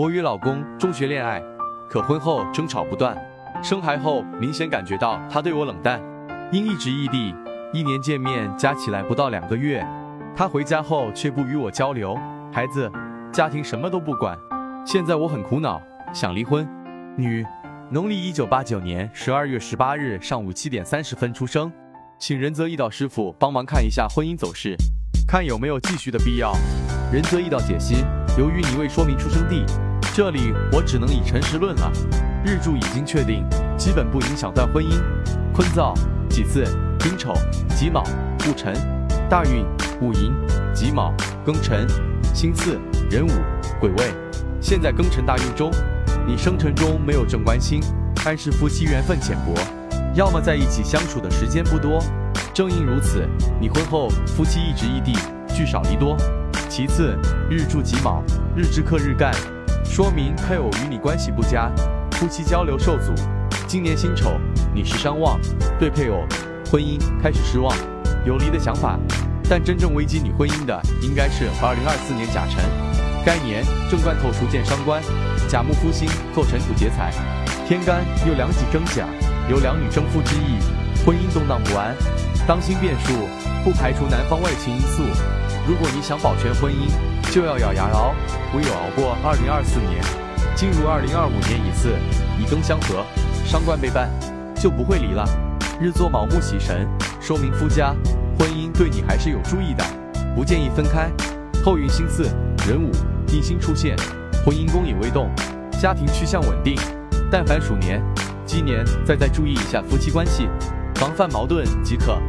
我与老公中学恋爱，可婚后争吵不断，生孩后明显感觉到他对我冷淡。因一直异地，一年见面加起来不到两个月，他回家后却不与我交流，孩子、家庭什么都不管。现在我很苦恼，想离婚。女，农历一九八九年十二月十八日上午七点三十分出生，请仁泽易道师傅帮忙看一下婚姻走势，看有没有继续的必要。仁泽易道解析：由于你未说明出生地，这里我只能以诚实论了。日柱已经确定，基本不影响断婚姻。坤燥。己巳，丁丑、己卯、戊辰，大运戊寅、己卯、庚辰，辛巳、壬午、癸未。现在庚辰大运中，你生辰中没有正官星，暗示夫妻缘分浅薄，要么在一起相处的时间不多。正因如此，你婚后夫妻一直异地，聚少离多。其次，日柱己卯，日支克日干，说明配偶与你关系不佳，夫妻交流受阻。今年辛丑，你是伤旺，对配偶、婚姻开始失望，有离的想法。但真正危及你婚姻的，应该是二零二四年甲辰。该年正官透出见伤官，甲木夫星坐尘土劫财，天干又两己争甲，有两女争夫之意，婚姻动荡不安，当心变数，不排除男方外情因素。如果你想保全婚姻，就要咬牙熬，唯有熬过二零二四年，进入二零二五年一次以庚相合。伤官背叛，就不会离了。日坐卯木喜神，说明夫家婚姻对你还是有注意的，不建议分开。后运星巳壬午地星出现，婚姻宫也未动，家庭趋向稳定。但凡鼠年、鸡年，再再注意一下夫妻关系，防范矛盾即可。